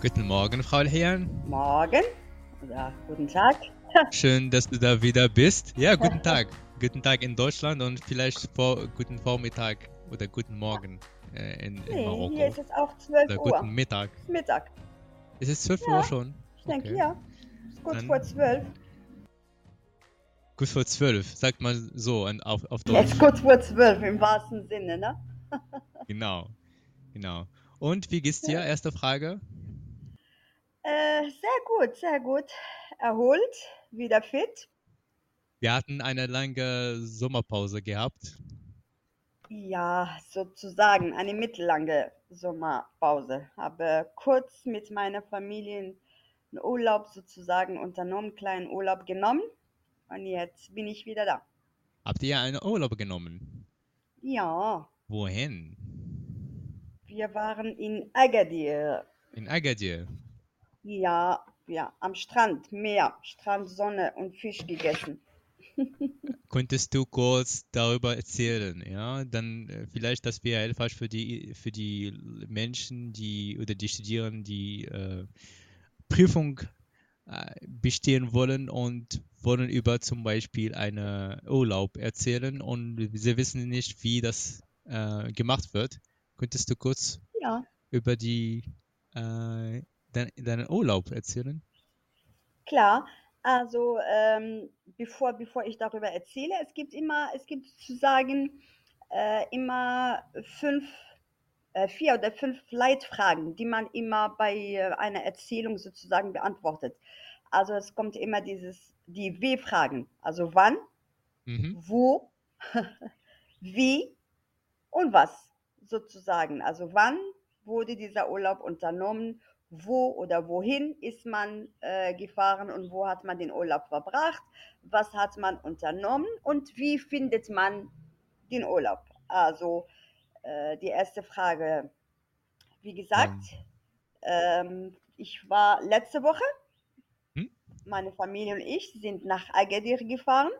Guten Morgen, Frau Herrn. Morgen oder guten Tag. Schön, dass du da wieder bist. Ja, guten Tag. guten Tag in Deutschland und vielleicht vor, guten Vormittag oder guten Morgen äh, in, in Nee, Marokko. hier ist es auch 12 oder Uhr. guten Mittag. Mittag. Ist es 12 Ja, Uhr schon? Ich denke, Okay. ja. Ist kurz Dann- vor 12. Gut vor 12, sagt man so auf, auf Ja, Deutsch. ist kurz vor 12 im wahrsten Sinne, ne? Genau, genau. Und wie geht's dir? Erste Frage. Äh, sehr gut, sehr gut. Erholt, wieder fit. Wir hatten eine lange Sommerpause gehabt. Ja, sozusagen eine mittellange Sommerpause. Habe kurz mit meiner Familie einen Urlaub sozusagen unternommen, einen kleinen Urlaub genommen. Und jetzt bin ich wieder da. Habt ihr einen Urlaub genommen? Ja, Wohin? wir waren in Agadir. In Agadir. Ja, ja, am Strand, Meer, Strand, Sonne und Fisch gegessen. Könntest du kurz darüber erzählen, ja? Dann äh, vielleicht, das wäre hilfreich für die für die Menschen, die oder die Studierenden, die äh, Prüfung äh, bestehen wollen und wollen über zum Beispiel einen Urlaub erzählen und sie wissen nicht, wie das äh, gemacht wird. Könntest du kurz Ja, über die äh, dein, deinen Urlaub erzählen? klar. Also, ähm, bevor, bevor ich darüber erzähle, es gibt immer, es gibt sozusagen äh, immer fünf, äh, vier oder fünf Leitfragen, die man immer bei äh, einer Erzählung sozusagen beantwortet. Also es kommt immer dieses, die W-Fragen. Also wann, Mhm. wo, wie und was sozusagen. Also wann wurde dieser Urlaub unternommen, wo oder wohin ist man äh, gefahren und wo hat man den Urlaub verbracht, was hat man unternommen und wie findet man den Urlaub. Also äh, die erste Frage, wie gesagt, ähm, ich war letzte Woche, Hm? meine Familie und ich sind nach Agadir gefahren.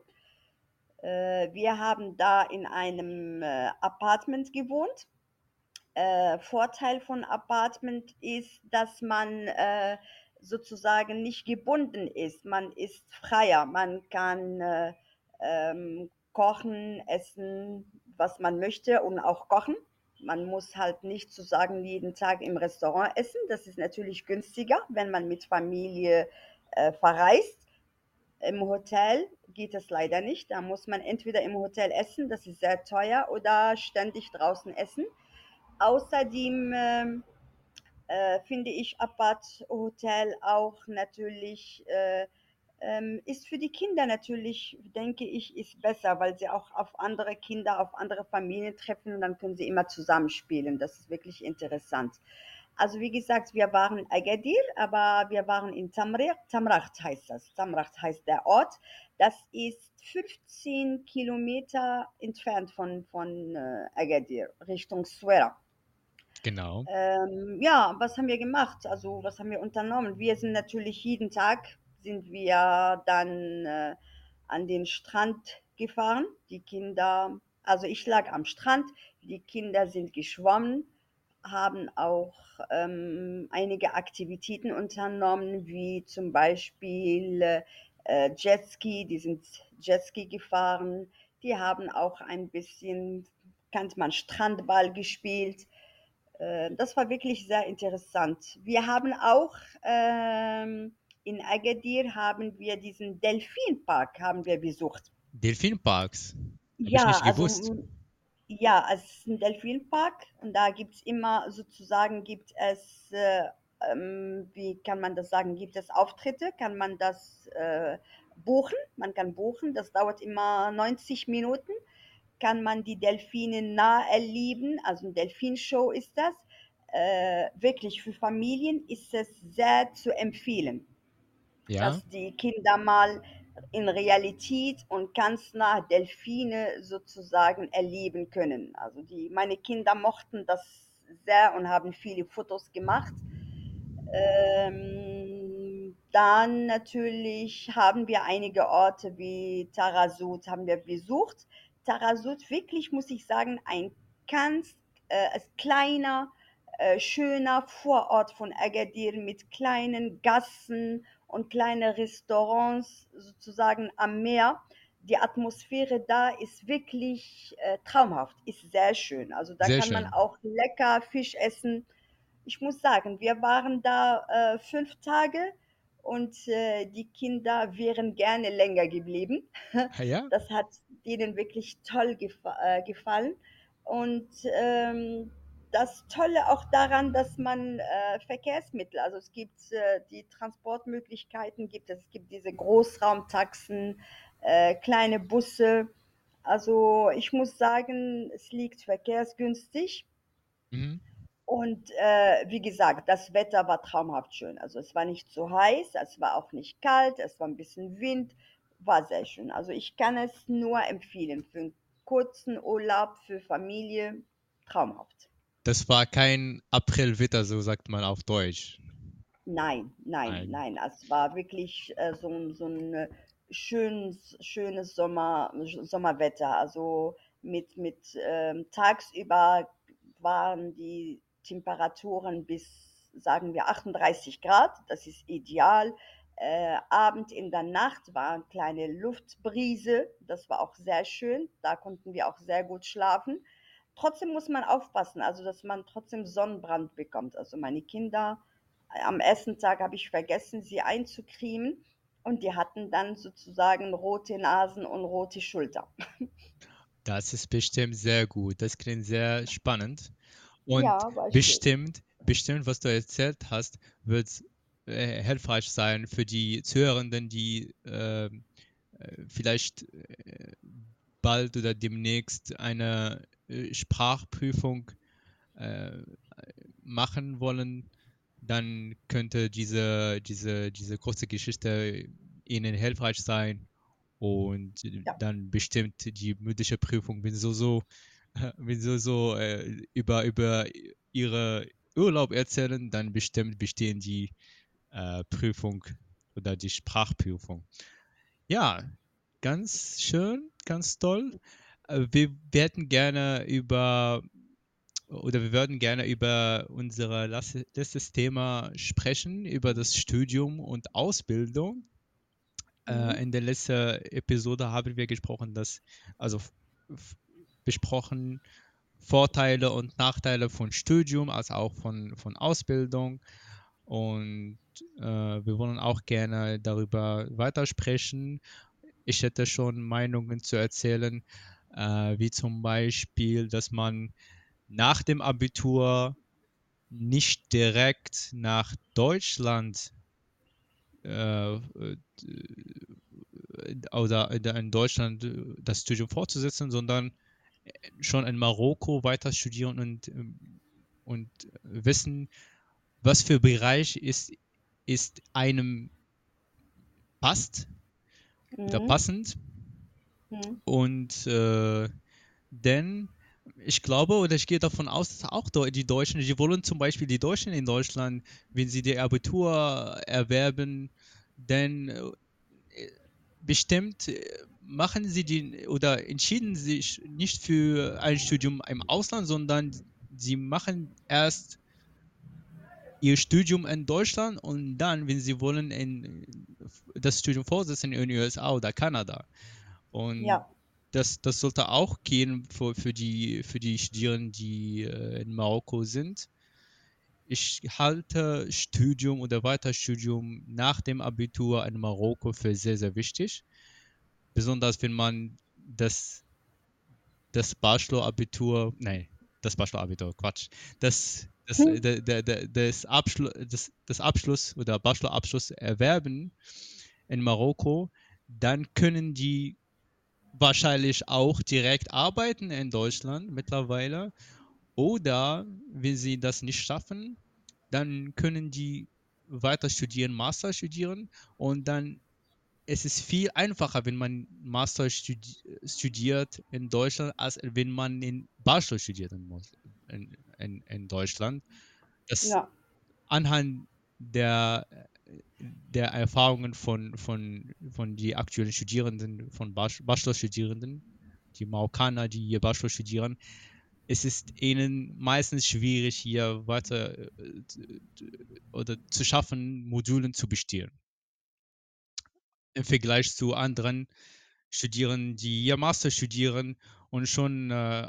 Äh, wir haben da in einem äh, Apartment gewohnt. Äh, Vorteil von Apartment ist, dass man äh, sozusagen nicht gebunden ist. Man ist freier. Man kann äh, ähm, kochen, essen, was man möchte und auch kochen. Man muss halt nicht sozusagen jeden Tag im Restaurant essen. Das ist natürlich günstiger, wenn man mit Familie äh, verreist. Im Hotel geht es leider nicht. Da muss man entweder im Hotel essen, das ist sehr teuer, oder ständig draußen essen. Außerdem ähm, äh, finde ich Apart Hotel auch natürlich, äh, ähm, ist für die Kinder natürlich, denke ich, ist besser, weil sie auch auf andere Kinder, auf andere Familien treffen und dann können sie immer zusammenspielen. Das ist wirklich interessant. Also wie gesagt, wir waren in Agadir, aber wir waren in Tamrir. Tamracht heißt das. Tamracht heißt der Ort. Das ist 15 Kilometer entfernt von, von äh, Agadir, Richtung Swera. Genau. Ähm, ja, was haben wir gemacht? Also, was haben wir unternommen? Wir sind natürlich jeden Tag sind wir dann äh, an den Strand gefahren. Die Kinder, also ich lag am Strand, die Kinder sind geschwommen, haben auch ähm, einige Aktivitäten unternommen, wie zum Beispiel äh, Jetski, die sind Jetski gefahren, die haben auch ein bisschen, kennt man, Strandball gespielt. Äh, Das war wirklich sehr interessant. Wir haben auch ähm, in Agadir haben wir diesen Delfinpark haben wir besucht. Delfinparks. Hab ich Ja, nicht also gewusst. m- ja, es ist ein Delfinpark und da gibt es immer sozusagen gibt es äh, ähm, wie kann man das sagen, gibt es Auftritte, kann man das äh, buchen, man kann buchen, das dauert immer 90 Minuten, kann man die Delfine nah erleben, also eine Delfinshow ist das. Äh, wirklich für Familien ist es sehr zu empfehlen Ja. dass die Kinder mal in Realität und ganz nah Delfine sozusagen erleben können. Also die, meine Kinder mochten das sehr und haben viele Fotos gemacht. Ähm, dann natürlich haben wir einige Orte wie Tarasut haben wir besucht. Tarasut wirklich, muss ich sagen, ein ganz äh, ein kleiner äh, schöner Vorort von Agadir mit kleinen Gassen und kleine Restaurants sozusagen am Meer. Die Atmosphäre da ist wirklich äh, traumhaft, ist sehr schön. Also da Sehr kann man schön. auch lecker Fisch essen. Ich muss sagen, wir waren da äh, fünf Tage und äh, die Kinder wären gerne länger geblieben. Ja, Das hat denen wirklich toll gefa äh, gefallen. Und ähm, das Tolle auch daran, dass man äh, Verkehrsmittel, also es gibt äh, die Transportmöglichkeiten, gibt es, es gibt diese Großraumtaxen, äh, kleine Busse. Also ich muss sagen, es liegt verkehrsgünstig. mhm. Und äh, wie gesagt, das Wetter war traumhaft schön. Also es war nicht zu heiß, es war auch nicht kalt, es war ein bisschen Wind, war sehr schön. Also ich kann es nur empfehlen für einen kurzen Urlaub für Familie, traumhaft. Das war kein Aprilwetter, so sagt man auf Deutsch. Nein, nein, Nein. nein. Es war wirklich äh, so ein, so ein äh, schönes, schönes Sommer, Sommerwetter. Also mit, mit ähm, tagsüber waren die Temperaturen bis, sagen wir, 38 Grad. Das ist ideal. Äh, Abend in der Nacht war eine kleine Luftbrise. Das war auch sehr schön. Da konnten wir auch sehr gut schlafen. Trotzdem muss man aufpassen, also dass man trotzdem Sonnenbrand bekommt. Also meine Kinder am ersten Tag habe ich vergessen, sie einzucremen und die hatten dann sozusagen rote Nasen und rote Schulter. Das ist bestimmt sehr gut. Das klingt sehr spannend. Und Ja, schön. bestimmt, bestimmt, was du erzählt hast, wird äh, hilfreich sein für die Zuhörenden, die ähm, äh, vielleicht äh, bald oder demnächst eine äh, Sprachprüfung äh, machen wollen. Dann könnte diese, diese, diese kurze Geschichte ihnen hilfreich sein. Und Ja, dann bestimmt die mündliche Prüfung, wenn so so, wenn so so äh, über über ihre Urlaub erzählen, dann bestimmt bestehen die äh, Prüfung oder die Sprachprüfung. Ja, ganz schön, ganz toll. Äh, Wir werden gerne über oder wir würden gerne über unser letztes Thema sprechen, über das Studium und Ausbildung. Äh, mhm. in der letzten Episode haben wir gesprochen, dass, also besprochen Vorteile und Nachteile von Studium, als auch von, von Ausbildung. Und äh, wir wollen auch gerne darüber weitersprechen. Ich hätte schon Meinungen zu erzählen, äh, wie zum Beispiel, dass man nach dem Abitur nicht direkt nach Deutschland äh, oder in Deutschland das Studium fortzusetzen, sondern schon in Marokko weiter studieren und, und wissen, was für Bereich ist, ist einem passt oder Mhm. passend. Mhm. Und äh, denn ich glaube oder ich gehe davon aus, dass auch die Deutschen, die wollen zum Beispiel die Deutschen in Deutschland, wenn sie die Abitur erwerben, dann äh, bestimmt äh, machen sie die oder entschieden sich nicht für ein Studium im Ausland, sondern sie machen erst ihr Studium in Deutschland und dann, wenn sie wollen, in das Studium fortsetzen in den USA oder Kanada. Und Ja, das, das sollte auch gehen für, für die, für die Studierenden, die äh, in Marokko sind. Ich halte Studium oder Weiterstudium nach dem Abitur in Marokko für sehr, sehr wichtig. Besonders wenn man das, das Bachelor-Abitur, nein, das Bachelor-Abitur, Quatsch, das, das, hm. der, der, der, das, Abschlu das, das Abschluss oder Bachelor-Abschluss erwerben in Marokko, dann können die wahrscheinlich auch direkt arbeiten in Deutschland mittlerweile. Oder wenn sie das nicht schaffen, dann können die weiter studieren, Master studieren und dann es ist viel einfacher, wenn man Master studi studiert in Deutschland, als wenn man in Bachelor studiert in, in, in, Deutschland. Das ja, anhand der, der Erfahrungen von, von, von die aktuellen Studierenden, von Bach- Bachelor-Studierenden, die Marokkaner, die ihr Bachelor studieren, es ist ihnen meistens schwierig, hier weiter äh, oder zu schaffen, Modulen zu bestehen. Im Vergleich zu anderen Studierenden, die hier Master studieren und schon äh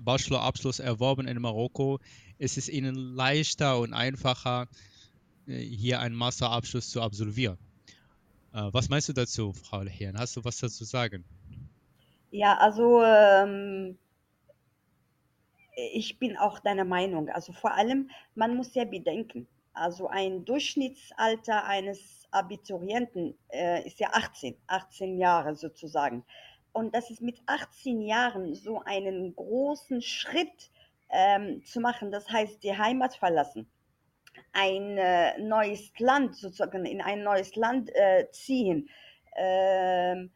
Bachelorabschluss erworben in Marokko, ist es ihnen leichter und einfacher, äh, hier einen Masterabschluss zu absolvieren. Äh, was meinst du dazu, Frau Herrn? Hast du was dazu zu sagen? Ja, also ähm, ich bin auch deiner Meinung. Also vor allem, man muss ja bedenken, also ein Durchschnittsalter eines Abiturienten äh, ist ja 18, 18 Jahre sozusagen. Und das ist mit 18 Jahren so einen großen Schritt ähm, zu machen, das heißt die Heimat verlassen, ein äh, neues Land sozusagen in ein neues Land äh, ziehen, ähm,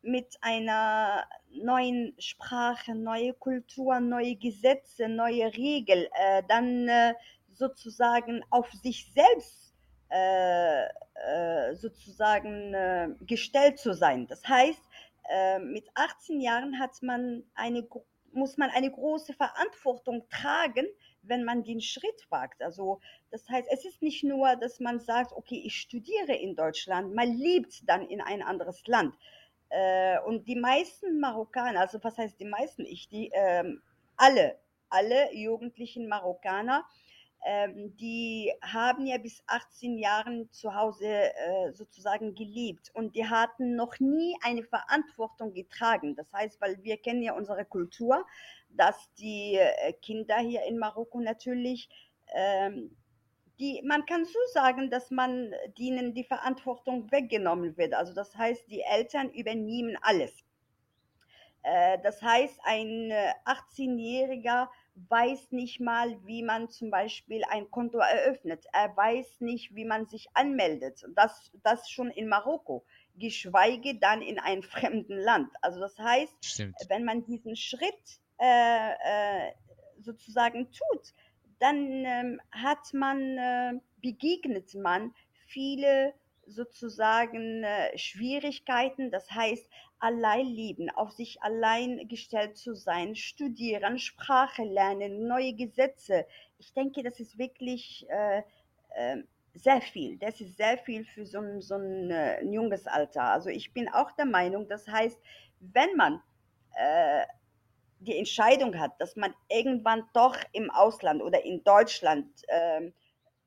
mit einer neuen Sprache, neue Kultur, neue Gesetze, neue Regeln, äh, dann äh, sozusagen auf sich selbst sozusagen äh, gestellt zu sein. Das heißt, äh, mit 18 Jahren hat man eine, muss man eine große Verantwortung tragen, wenn man den Schritt wagt. Also das heißt, es ist nicht nur, dass man sagt, okay, ich studiere in Deutschland, man lebt dann in ein anderes Land. Äh, und die meisten Marokkaner, also was heißt die meisten? Ich, die, ähm, alle, alle jugendlichen Marokkaner, ähm, die haben ja bis 18 Jahren zu Hause äh, sozusagen gelebt und die hatten noch nie eine Verantwortung getragen. Das heißt, weil wir kennen ja unsere Kultur, dass die äh, Kinder hier in Marokko natürlich ähm, die, man kann so sagen, dass man denen die Verantwortung weggenommen wird. Also das heißt, die Eltern übernehmen alles. Äh, das heißt, ein 18-Jähriger äh, weiß nicht mal, wie man zum Beispiel ein Konto eröffnet. Er weiß nicht, wie man sich anmeldet. Das, das schon in Marokko, geschweige dann in einem fremden Land. Also das heißt, Stimmt. wenn man diesen Schritt äh, äh, sozusagen tut, dann ähm, hat man, äh, begegnet man viele sozusagen äh, Schwierigkeiten, das heißt allein leben, auf sich allein gestellt zu sein, studieren, Sprache lernen, neue Gesetze. Ich denke, das ist wirklich äh, äh, sehr viel. Das ist sehr viel für so ein, so ein, äh, ein junges Alter. Also ich bin auch der Meinung, das heißt, wenn man äh, die Entscheidung hat, dass man irgendwann doch im Ausland oder in Deutschland ähm,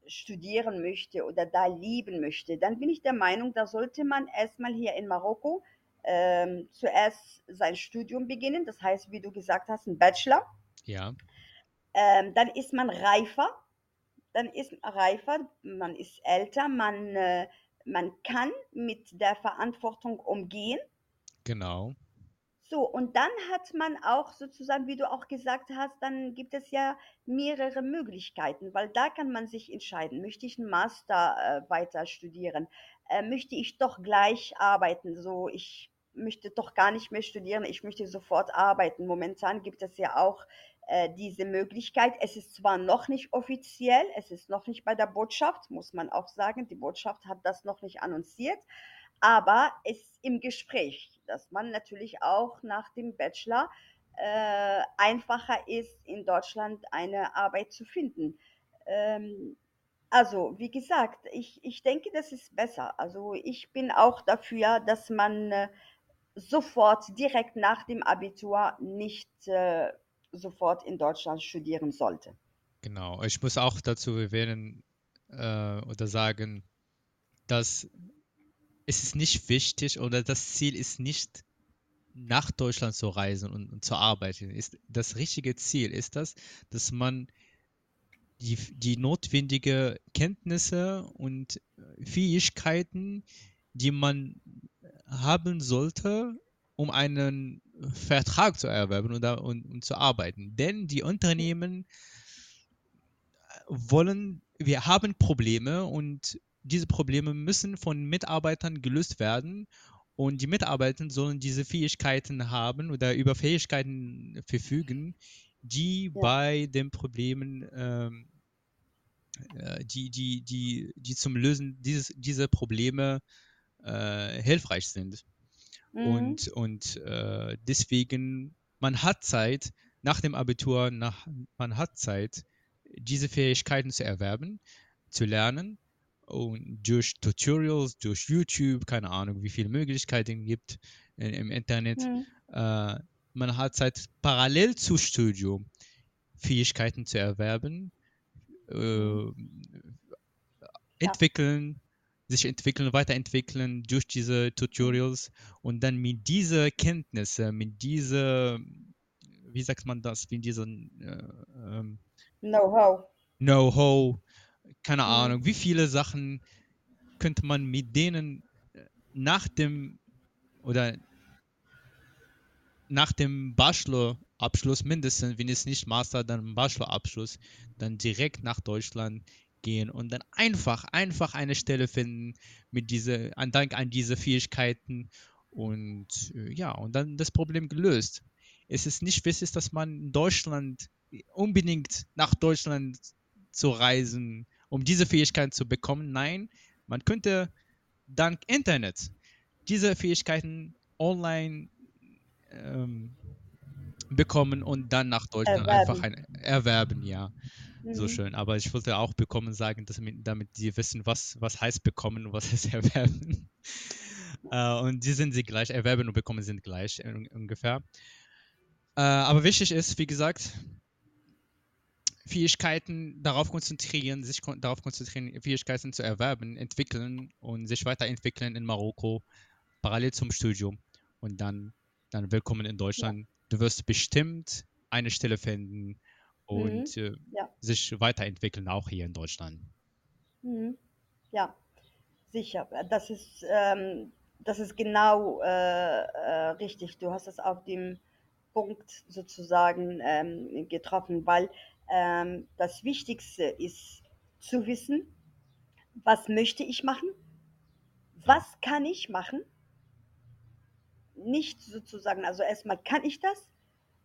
studieren möchte oder da lieben möchte, dann bin ich der Meinung, da sollte man erstmal hier in Marokko ähm, zuerst sein Studium beginnen. Das heißt, wie du gesagt hast, ein Bachelor. Ja. Ähm, dann ist man reifer. Dann ist man reifer, man ist älter, man, äh, man kann mit der Verantwortung umgehen. Genau. So, und dann hat man auch sozusagen, wie du auch gesagt hast, dann gibt es ja mehrere Möglichkeiten, weil da kann man sich entscheiden, möchte ich einen Master äh, weiter studieren, äh, möchte ich doch gleich arbeiten, so ich möchte doch gar nicht mehr studieren, ich möchte sofort arbeiten. Momentan gibt es ja auch äh, diese Möglichkeit. Es ist zwar noch nicht offiziell, es ist noch nicht bei der Botschaft, muss man auch sagen, die Botschaft hat das noch nicht annonciert, aber es ist im Gespräch, dass man natürlich auch nach dem Bachelor äh, einfacher ist, in Deutschland eine Arbeit zu finden. Ähm, also, wie gesagt, ich, ich denke, das ist besser. Also, ich bin auch dafür, dass man äh, sofort direkt nach dem Abitur nicht äh, sofort in Deutschland studieren sollte. Genau, ich muss auch dazu erwähnen äh, oder sagen, dass es ist nicht wichtig oder das Ziel ist nicht nach Deutschland zu reisen und, und zu arbeiten. Ist, das richtige Ziel ist das, dass man die, die notwendige Kenntnisse und Fähigkeiten, die man haben sollte, um einen Vertrag zu erwerben oder, und, und zu arbeiten. Denn die Unternehmen wollen, wir haben Probleme und diese Probleme müssen von Mitarbeitern gelöst werden und die Mitarbeiter sollen diese Fähigkeiten haben oder über Fähigkeiten verfügen, die ja. bei den Problemen, ähm, äh, die, die, die, die zum Lösen dieses, dieser Probleme äh, hilfreich sind. Mhm. Und, und äh, deswegen, man hat Zeit, nach dem Abitur, nach, man hat Zeit, diese Fähigkeiten zu erwerben, zu lernen und durch Tutorials, durch YouTube, keine Ahnung, wie viele Möglichkeiten gibt im Internet. Mhm. Äh, man hat Zeit, parallel zu Studium Fähigkeiten zu erwerben, äh, mhm. entwickeln, sich entwickeln, weiterentwickeln durch diese Tutorials und dann mit dieser Kenntnisse, mit dieser, wie sagt man das, mit diesem äh, ähm, Know-how. Know-how, keine mhm. Ahnung, wie viele Sachen könnte man mit denen äh, nach dem oder nach dem Bachelor-Abschluss mindestens, wenn es nicht Master, dann Bachelor-Abschluss, dann direkt nach Deutschland gehen und dann einfach, einfach eine Stelle finden mit diese, dank an diese Fähigkeiten und äh, ja, und dann das Problem gelöst. Es ist nicht wichtig, dass man in Deutschland unbedingt nach Deutschland zu reisen, um diese Fähigkeiten zu bekommen. Nein, man könnte dank Internet diese Fähigkeiten online ähm, bekommen und dann nach Deutschland erwerben. einfach ein, erwerben, ja. Mhm. So schön. Aber ich wollte auch bekommen sagen, dass, damit sie wissen, was, was heißt bekommen und was heißt erwerben. äh, und die sind sie gleich, erwerben und bekommen sind gleich ungefähr. Äh, aber wichtig ist, wie gesagt, Fähigkeiten darauf konzentrieren, sich kon darauf konzentrieren, Fähigkeiten zu erwerben, entwickeln und sich weiterentwickeln in Marokko, parallel zum Studium. Und dann, dann willkommen in Deutschland. Ja. Du wirst bestimmt eine Stelle finden und mhm. ja. sich weiterentwickeln, auch hier in Deutschland. Mhm. Ja, sicher. Das ist, ähm, das ist genau äh, äh, richtig. Du hast es auf dem Punkt sozusagen ähm, getroffen, weil ähm, das Wichtigste ist zu wissen, was möchte ich machen, was kann ich machen, nicht sozusagen, also erstmal kann ich das,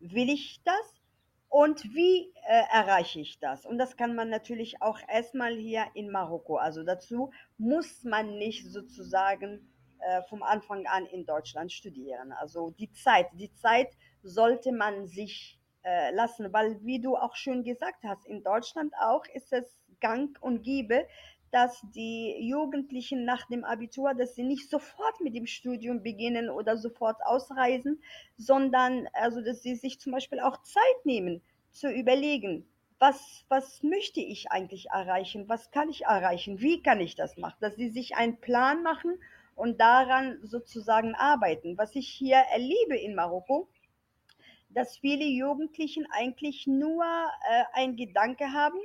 will ich das und wie äh, erreiche ich das? Und das kann man natürlich auch erstmal hier in Marokko. Also dazu muss man nicht sozusagen äh, vom Anfang an in Deutschland studieren. Also die Zeit, die Zeit sollte man sich äh, lassen, weil wie du auch schön gesagt hast, in Deutschland auch ist es gang und gäbe, dass die Jugendlichen nach dem Abitur, dass sie nicht sofort mit dem Studium beginnen oder sofort ausreisen, sondern also, dass sie sich zum Beispiel auch Zeit nehmen zu überlegen, was, was möchte ich eigentlich erreichen, was kann ich erreichen, wie kann ich das machen, dass sie sich einen Plan machen und daran sozusagen arbeiten. Was ich hier erlebe in Marokko, dass viele Jugendlichen eigentlich nur äh, ein Gedanke haben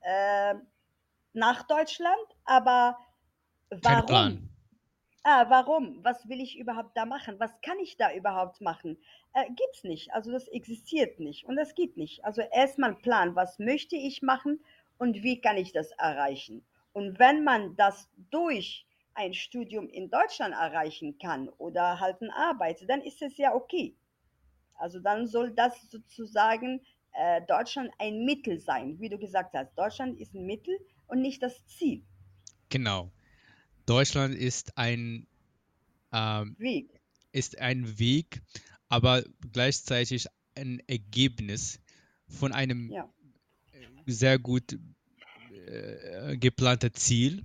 äh, nach Deutschland, aber warum? Ah, warum? Was will ich überhaupt da machen? Was kann ich da überhaupt machen? Äh, gibt's nicht. Also das existiert nicht und das geht nicht. Also erstmal Plan, was möchte ich machen und wie kann ich das erreichen? Und wenn man das durch ein Studium in Deutschland erreichen kann oder halt eine Arbeit, dann ist es ja okay. Also dann soll das sozusagen äh, Deutschland ein Mittel sein, wie du gesagt hast. Deutschland ist ein Mittel und nicht das Ziel. Genau. Deutschland ist ein ähm, Weg. Ist ein Weg, aber gleichzeitig ein Ergebnis von einem ja. sehr gut äh, geplanten Ziel.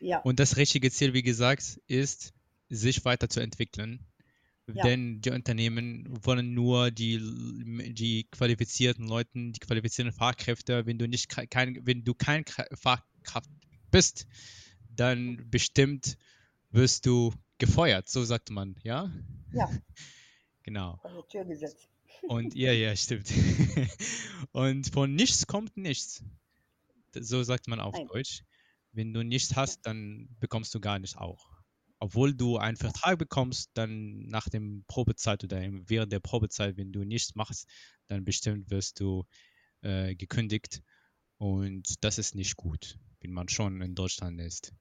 Ja. Und das richtige Ziel, wie gesagt, ist, sich weiterzuentwickeln ja. Denn die Unternehmen wollen nur die, die qualifizierten Leute, die qualifizierten Fachkräfte. Wenn du nicht kein, wenn du kein Fachkraft bist, dann bestimmt wirst du gefeuert, so sagt man, ja? Ja. Genau. Also Türgesetz. Und ja, ja, stimmt. Und von nichts kommt nichts. So sagt man auf Nein. Deutsch. Wenn du nichts hast, dann bekommst du gar nichts auch obwohl du einen Vertrag bekommst, dann nach dem Probezeit oder während der Probezeit, wenn du nichts machst, dann bestimmt wirst du äh, gekündigt. Und das ist nicht gut, wenn man schon in Deutschland ist.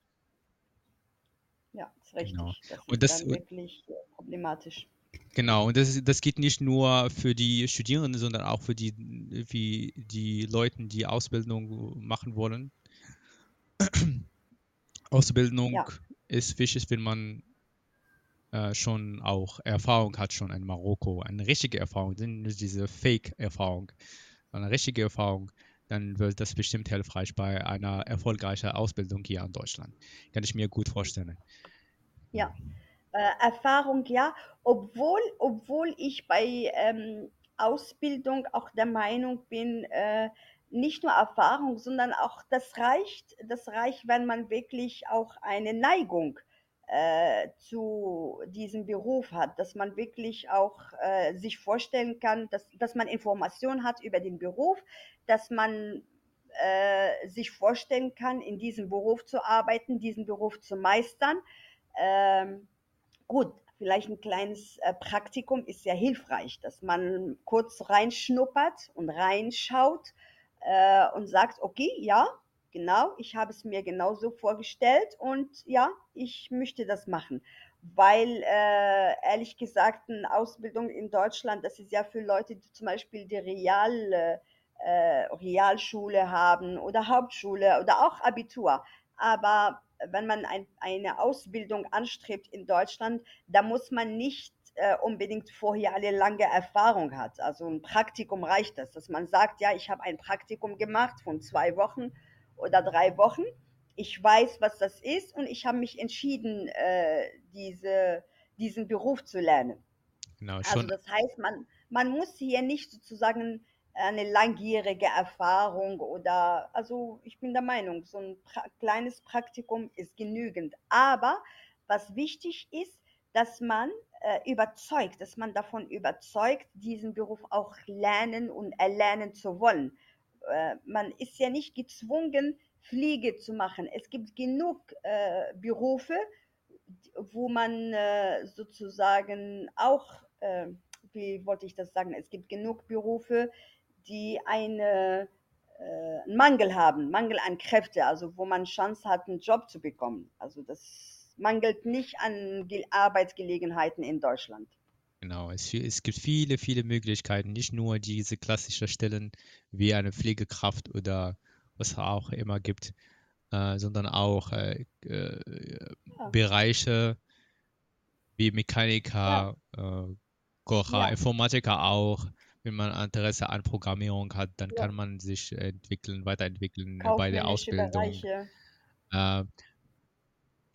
Ja, ist richtig. Genau. Das ist und das dann wirklich äh, problematisch. Genau, und das, das geht nicht nur für die Studierenden, sondern auch für die, wie die Leute, die Ausbildung machen wollen. Ausbildung ja ist wichtig, wenn man äh, schon auch Erfahrung hat schon in Marokko, eine richtige Erfahrung, nicht diese Fake-Erfahrung, eine richtige Erfahrung, dann wird das bestimmt hilfreich bei einer erfolgreichen Ausbildung hier in Deutschland. Kann ich mir gut vorstellen. Ja, äh, Erfahrung ja, obwohl, obwohl ich bei ähm, Ausbildung auch der Meinung bin, äh, nicht nur Erfahrung, sondern auch das reicht, das reicht, wenn man wirklich auch eine Neigung äh, zu diesem Beruf hat, dass man wirklich auch äh, sich vorstellen kann, dass, dass man Informationen hat über den Beruf, dass man äh, sich vorstellen kann, in diesem Beruf zu arbeiten, diesen Beruf zu meistern. Ähm, gut, vielleicht ein kleines äh, Praktikum ist sehr hilfreich, dass man kurz reinschnuppert und reinschaut äh, und sagt, okay, ja, genau, ich habe es mir genauso vorgestellt und ja, ich möchte das machen. Weil äh, ehrlich gesagt, eine Ausbildung in Deutschland, das ist ja für Leute, die zum Beispiel die Real, äh, Realschule haben oder Hauptschule oder auch Abitur. Aber wenn man ein, eine Ausbildung anstrebt in Deutschland, da muss man nicht äh, unbedingt vorher eine lange Erfahrung hat. Also ein Praktikum reicht das, dass man sagt, ja, ich habe ein Praktikum gemacht von zwei Wochen oder drei Wochen. Ich weiß, was das ist und ich habe mich entschieden, äh, diese, diesen Beruf zu lernen. Genau, also das heißt, man, man muss hier nicht sozusagen eine langjährige Erfahrung oder, also ich bin der Meinung, so ein pra kleines Praktikum ist genügend. Aber was wichtig ist, dass man überzeugt, dass man davon überzeugt, diesen Beruf auch lernen und erlernen zu wollen. Äh, man ist ja nicht gezwungen, Pflege zu machen. Es gibt genug äh, Berufe, wo man äh, sozusagen auch, äh, wie wollte ich das sagen, es gibt genug Berufe, die eine, äh, einen Mangel haben, Mangel an Kräfte, also wo man Chance hat, einen Job zu bekommen. Also das mangelt nicht an Arbeitsgelegenheiten in Deutschland. Genau, es, es gibt viele, viele Möglichkeiten, nicht nur diese klassischen Stellen wie eine Pflegekraft oder was auch immer gibt, äh, sondern auch äh, äh, ja. Bereiche wie Mechaniker, ja. Äh, Kocher, ja. Informatiker auch, wenn man Interesse an Programmierung hat, dann kann man sich entwickeln, weiterentwickeln bei der Ausbildung.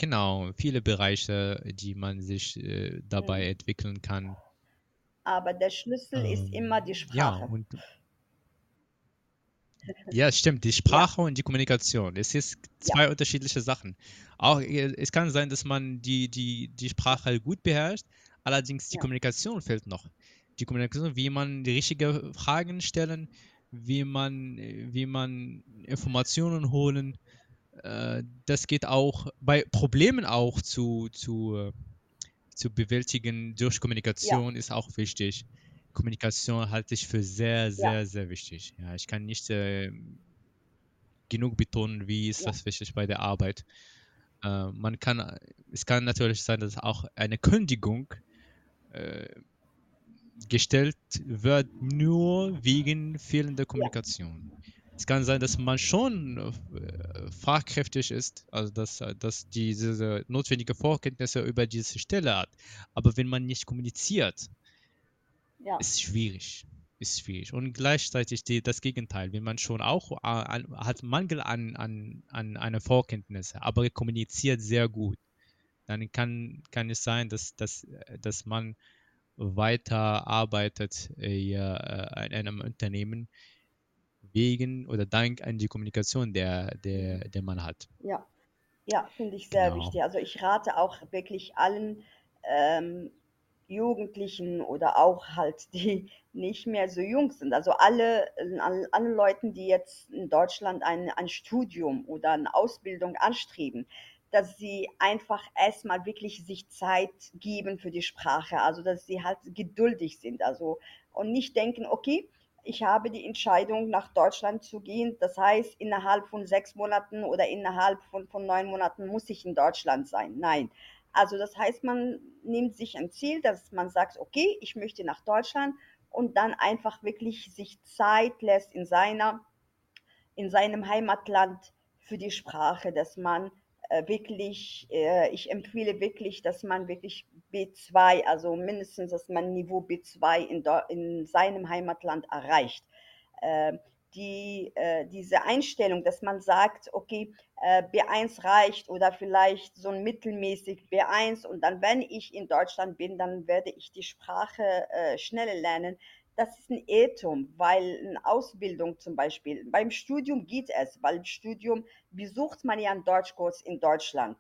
Äh, genau, viele Bereiche, die man sich äh, dabei mhm. entwickeln kann. Aber der Schlüssel ähm, ist immer die Sprache. Ja, und, ja, stimmt. Die Sprache ja. und die Kommunikation. Es ist zwei ja. unterschiedliche Sachen. Auch äh, es kann sein, dass man die, die, die Sprache gut beherrscht, allerdings die ja. Kommunikation fehlt noch die Kommunikation, wie man die richtigen Fragen stellen, wie man, wie man Informationen holen. Äh, das geht auch bei Problemen auch zu, zu, äh, zu bewältigen durch Kommunikation ja. ist auch wichtig. Kommunikation halte ich für sehr, sehr, ja. sehr wichtig. Ja, ich kann nicht äh, genug betonen, wie ist ja. das wichtig bei der Arbeit. Äh, man kann, es kann natürlich sein, dass auch eine Kündigung äh, gestellt wird nur wegen fehlender Kommunikation. Es kann sein, dass man schon äh, fachkräftig ist, also dass, dass diese notwendige Vorkenntnisse über diese Stelle hat. Aber wenn man nicht kommuniziert, ja. ist schwierig. Ist schwierig. Und gleichzeitig die, das Gegenteil, wenn man schon auch äh, an, hat Mangel an, an, an einer Vorkenntnisse, aber kommuniziert sehr gut, dann kann, kann es sein, dass, dass, dass man weiter arbeitet äh, äh, in einem Unternehmen wegen oder dank an die Kommunikation, der, der, der man hat. Ja, ja finde ich sehr genau. wichtig. Also ich rate auch wirklich allen ähm, Jugendlichen oder auch halt die nicht mehr so jung sind. Also alle, alle, Leuten, die jetzt in Deutschland ein, ein Studium oder eine Ausbildung anstreben, dass sie einfach erstmal wirklich sich Zeit geben für die Sprache, also dass sie halt geduldig sind, also und nicht denken, okay, ich habe die Entscheidung, nach Deutschland zu gehen. Das heißt, innerhalb von sechs Monaten oder innerhalb von, von neun Monaten muss ich in Deutschland sein. Nein. Also das heißt, man nimmt sich ein Ziel, dass man sagt, okay, ich möchte nach Deutschland und dann einfach wirklich sich Zeit lässt in seiner, in seinem Heimatland für die Sprache, dass man wirklich, äh, ich empfehle wirklich, dass man wirklich B2, also mindestens, dass man Niveau B2 in, in seinem Heimatland erreicht. Äh, die, äh, diese Einstellung, dass man sagt, okay, äh, B1 reicht oder vielleicht so ein mittelmäßig B1 und dann, wenn ich in Deutschland bin, dann werde ich die Sprache äh, schneller lernen. Das ist ein Irrtum, weil eine Ausbildung zum Beispiel, beim Studium geht es, weil im Studium besucht man ja einen Deutschkurs in Deutschland.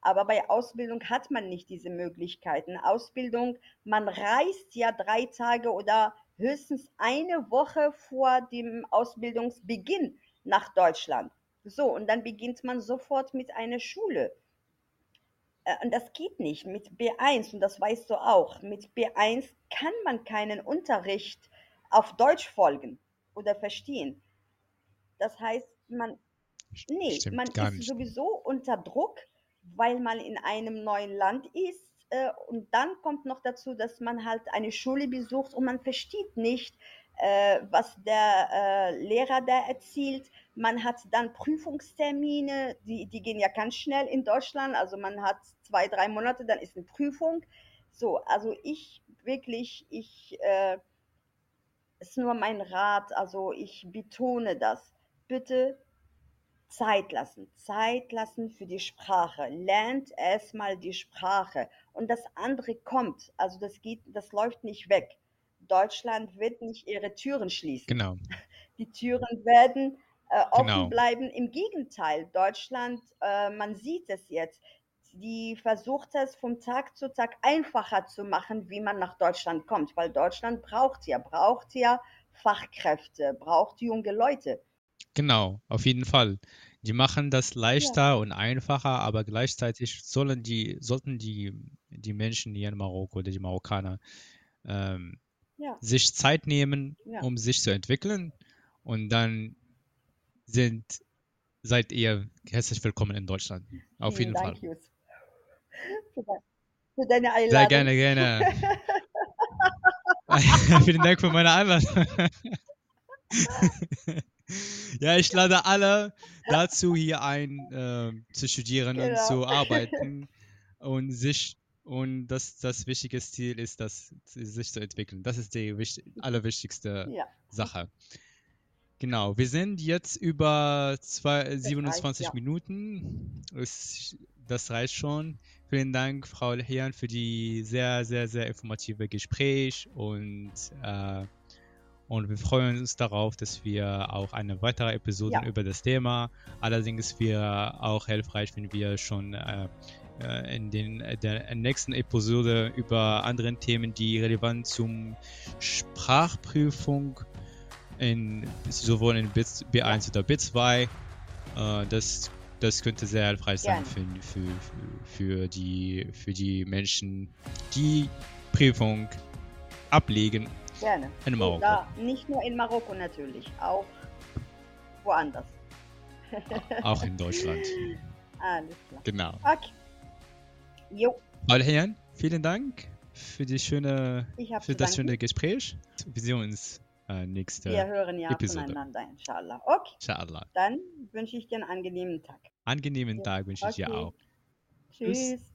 Aber bei Ausbildung hat man nicht diese Möglichkeiten. Ausbildung, man reist ja drei Tage oder höchstens eine Woche vor dem Ausbildungsbeginn nach Deutschland. So, und dann beginnt man sofort mit einer Schule. Äh, und das geht nicht mit B1 und das weißt du auch. Mit B1 kann man keinen Unterricht auf Deutsch folgen oder verstehen. Das heißt, man, nee, Stimmt, man ist nicht. sowieso unter Druck, weil man in einem neuen Land ist äh, und dann kommt noch dazu, dass man halt eine Schule besucht und man versteht nicht, äh, was der äh, Lehrer da erzählt. Man hat dann Prüfungstermine, die, die gehen ja ganz schnell in Deutschland. Also man hat zwei, drei Monate, dann ist eine Prüfung. So, also ich wirklich, ich, äh, ist nur mein Rat, also ich betone das. Bitte Zeit lassen, Zeit lassen für die Sprache. Lernt erstmal die Sprache und das andere kommt. Also das geht, das läuft nicht weg. Deutschland wird nicht ihre Türen schließen. Genau. Die Türen werden äh, offen genau. bleiben. Im Gegenteil, Deutschland, äh, man sieht es jetzt, die versucht es vom Tag zu Tag einfacher zu machen, wie man nach Deutschland kommt, weil Deutschland braucht ja, braucht ja Fachkräfte, braucht junge Leute. Genau, auf jeden Fall. Die machen das leichter Ja. und einfacher, aber gleichzeitig sollen die, sollten die, die Menschen hier in Marokko oder die Marokkaner ähm, Ja, sich Zeit nehmen, ja, um sich zu entwickeln. Und dann sind, seid ihr herzlich willkommen in Deutschland. Auf Vielen jeden Fall. Jus, für, deine Sehr gerne, gerne. Vielen Dank für meine Einladung. Ja, ich lade alle dazu hier ein, äh, zu studieren genau. und zu arbeiten und sich und das, das wichtige Ziel ist, das, sich zu entwickeln. Das ist die wichtig, allerwichtigste ja. Sache. Genau, wir sind jetzt über zwei, 27 reicht, ja. Minuten. Es, das reicht schon. Vielen Dank, Frau Herrn, für die sehr, sehr, sehr informative Gespräch und äh, und wir freuen uns darauf, dass wir auch eine weitere Episode ja. über das Thema. Allerdings wäre auch hilfreich, wenn wir schon äh, äh in den der nächsten Episode über andere Themen, die relevant zum Sprachprüfung in sowohl in B1 oder B2, äh, das das könnte sehr hilfreich sein für, für, für, die, für die Menschen, die Prüfung ablegen Gerne. In Marokko. Da, nicht nur in Marokko natürlich, auch woanders. auch in Deutschland. Alles klar. Genau. Okay. Jo. Alle Herren, vielen Dank für, die schöne, für das schöne Gespräch. Wir sehen uns äh, nächste Wir hören ja Episode. voneinander, inshallah. Okay. Inshallah. Dann wünsche ich dir einen angenehmen Tag. Angenehmen Tag wünsche okay. ich dir auch. Tschüss. Tschüss.